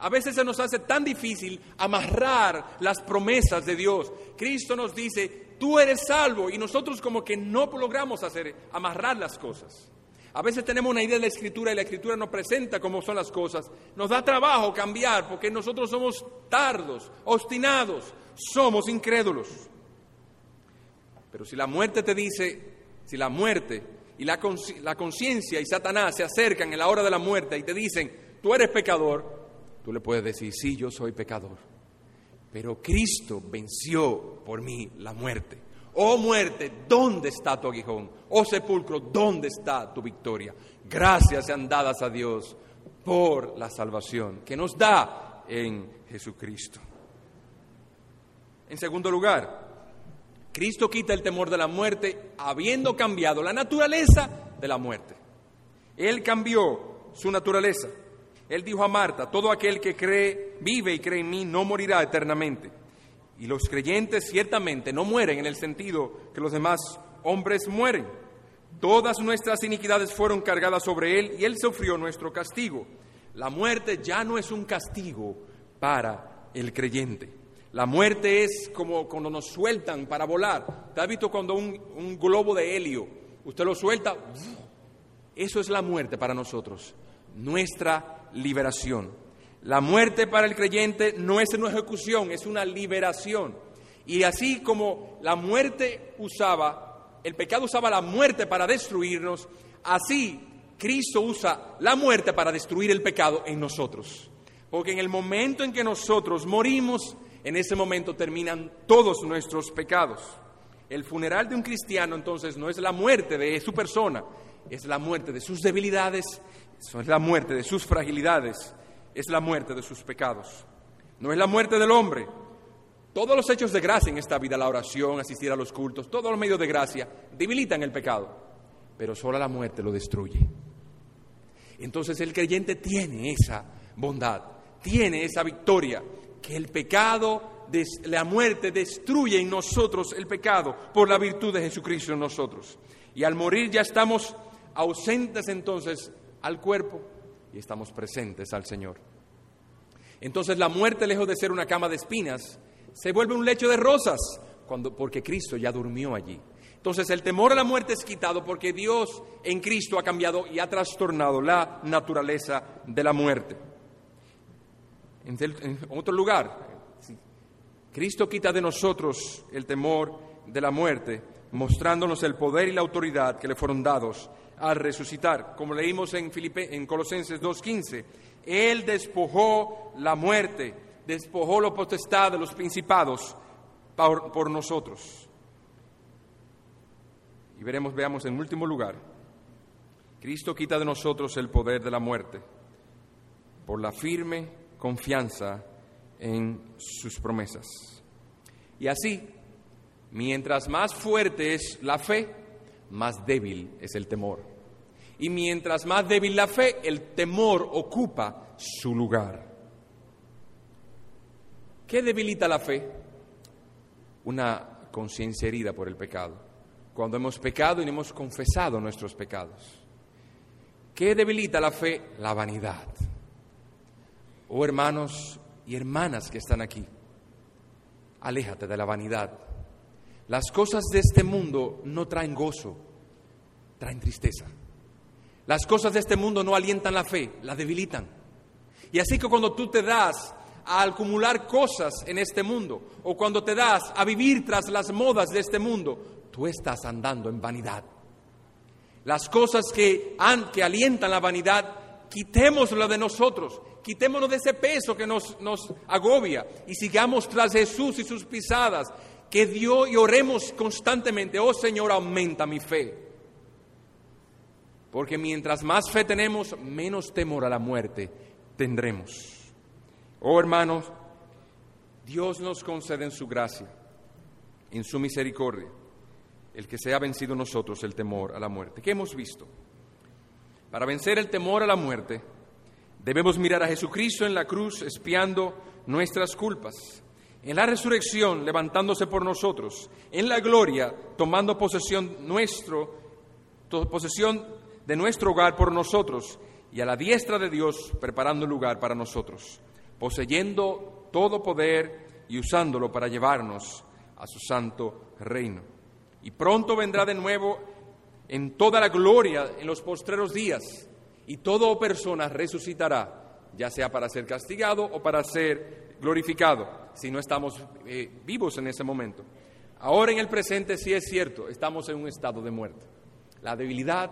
A veces se nos hace tan difícil amarrar las promesas de Dios. Cristo nos dice, tú eres salvo y nosotros como que no logramos hacer, amarrar las cosas. A veces tenemos una idea de la escritura y la escritura nos presenta cómo son las cosas. Nos da trabajo cambiar porque nosotros somos tardos, obstinados, somos incrédulos. Pero si la muerte te dice, si la muerte y la conciencia y Satanás se acercan en la hora de la muerte y te dicen, tú eres pecador, tú le puedes decir, sí, yo soy pecador. Pero Cristo venció por mí la muerte. Oh muerte, ¿dónde está tu aguijón? Oh sepulcro, ¿dónde está tu victoria? Gracias sean dadas a Dios por la salvación que nos da en Jesucristo. En segundo lugar, Cristo quita el temor de la muerte habiendo cambiado la naturaleza de la muerte. Él cambió su naturaleza. Él dijo a Marta, todo aquel que cree, vive y cree en mí, no morirá eternamente. Y los creyentes ciertamente no mueren en el sentido que los demás hombres mueren. Todas nuestras iniquidades fueron cargadas sobre Él y Él sufrió nuestro castigo. La muerte ya no es un castigo para el creyente. La muerte es como cuando nos sueltan para volar. ¿Te has visto cuando un, un globo de helio, usted lo suelta? Eso es la muerte para nosotros, nuestra liberación. La muerte para el creyente no es una ejecución, es una liberación. Y así como la muerte usaba, el pecado usaba la muerte para destruirnos, así Cristo usa la muerte para destruir el pecado en nosotros. Porque en el momento en que nosotros morimos, en ese momento terminan todos nuestros pecados. El funeral de un cristiano entonces no es la muerte de su persona, es la muerte de sus debilidades, es la muerte de sus fragilidades, es la muerte de sus pecados. No es la muerte del hombre. Todos los hechos de gracia en esta vida, la oración, asistir a los cultos, todos los medios de gracia, debilitan el pecado, pero solo la muerte lo destruye. Entonces el creyente tiene esa bondad, tiene esa victoria que el pecado, la muerte destruye en nosotros el pecado por la virtud de Jesucristo en nosotros. Y al morir ya estamos ausentes entonces al cuerpo y estamos presentes al Señor. Entonces la muerte, lejos de ser una cama de espinas, se vuelve un lecho de rosas, cuando, porque Cristo ya durmió allí. Entonces el temor a la muerte es quitado porque Dios en Cristo ha cambiado y ha trastornado la naturaleza de la muerte en, otro lugar. Cristo quita de nosotros el temor de la muerte, mostrándonos el poder y la autoridad que le fueron dados al resucitar. Como leímos en, Filipe, en Colosenses 2.15, Él despojó la muerte, despojó la potestad de los principados por, por nosotros. Y veremos, veamos en último lugar, Cristo quita de nosotros el poder de la muerte por la firme confianza en sus promesas. Y así, mientras más fuerte es la fe, más débil es el temor. Y mientras más débil la fe, el temor ocupa su lugar. ¿Qué debilita la fe? Una conciencia herida por el pecado. Cuando hemos pecado y no hemos confesado nuestros pecados. ¿Qué debilita la fe? La vanidad oh hermanos y hermanas que están aquí, aléjate de la vanidad. Las cosas de este mundo no traen gozo, traen tristeza. Las cosas de este mundo no alientan la fe, la debilitan. Y así que cuando tú te das a acumular cosas en este mundo, o cuando te das a vivir tras las modas de este mundo, tú estás andando en vanidad. Las cosas que, que alientan la vanidad, quitémoslo de nosotros quitémonos de ese peso que nos, agobia y sigamos tras Jesús y sus pisadas. Que Dios y oremos constantemente, oh Señor, aumenta mi fe. Porque mientras más fe tenemos, menos temor a la muerte tendremos. Oh hermanos, Dios nos concede en su gracia, en su misericordia, el que se ha vencido nosotros el temor a la muerte. ¿Qué hemos visto? Para vencer el temor a la muerte, Debemos mirar a Jesucristo en la cruz espiando nuestras culpas, en la resurrección levantándose por nosotros, en la gloria tomando posesión nuestro, posesión de nuestro hogar por nosotros y a la diestra de Dios preparando lugar para nosotros, poseyendo todo poder y usándolo para llevarnos a su santo reino. Y pronto vendrá de nuevo en toda la gloria en los postreros días y toda persona resucitará, ya sea para ser castigado o para ser glorificado, si no estamos eh, vivos en ese momento. Ahora en el presente sí es cierto, estamos en un estado de muerte. la debilidad,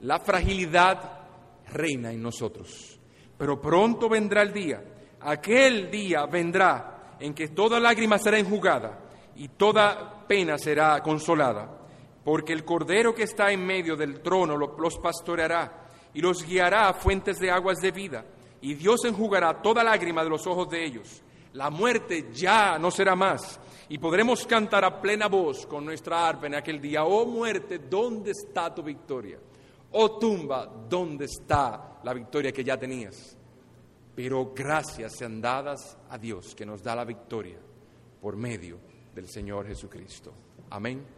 la fragilidad reina en nosotros. Pero pronto vendrá el día, aquel día vendrá en que toda lágrima será enjugada y toda pena será consolada, porque el Cordero que está en medio del trono los pastoreará y los guiará a fuentes de aguas de vida, y Dios enjugará toda lágrima de los ojos de ellos. La muerte ya no será más, y podremos cantar a plena voz con nuestra arpa en aquel día, oh muerte, ¿dónde está tu victoria? Oh tumba, ¿dónde está la victoria que ya tenías? Pero gracias sean dadas a Dios que nos da la victoria por medio del Señor Jesucristo. Amén.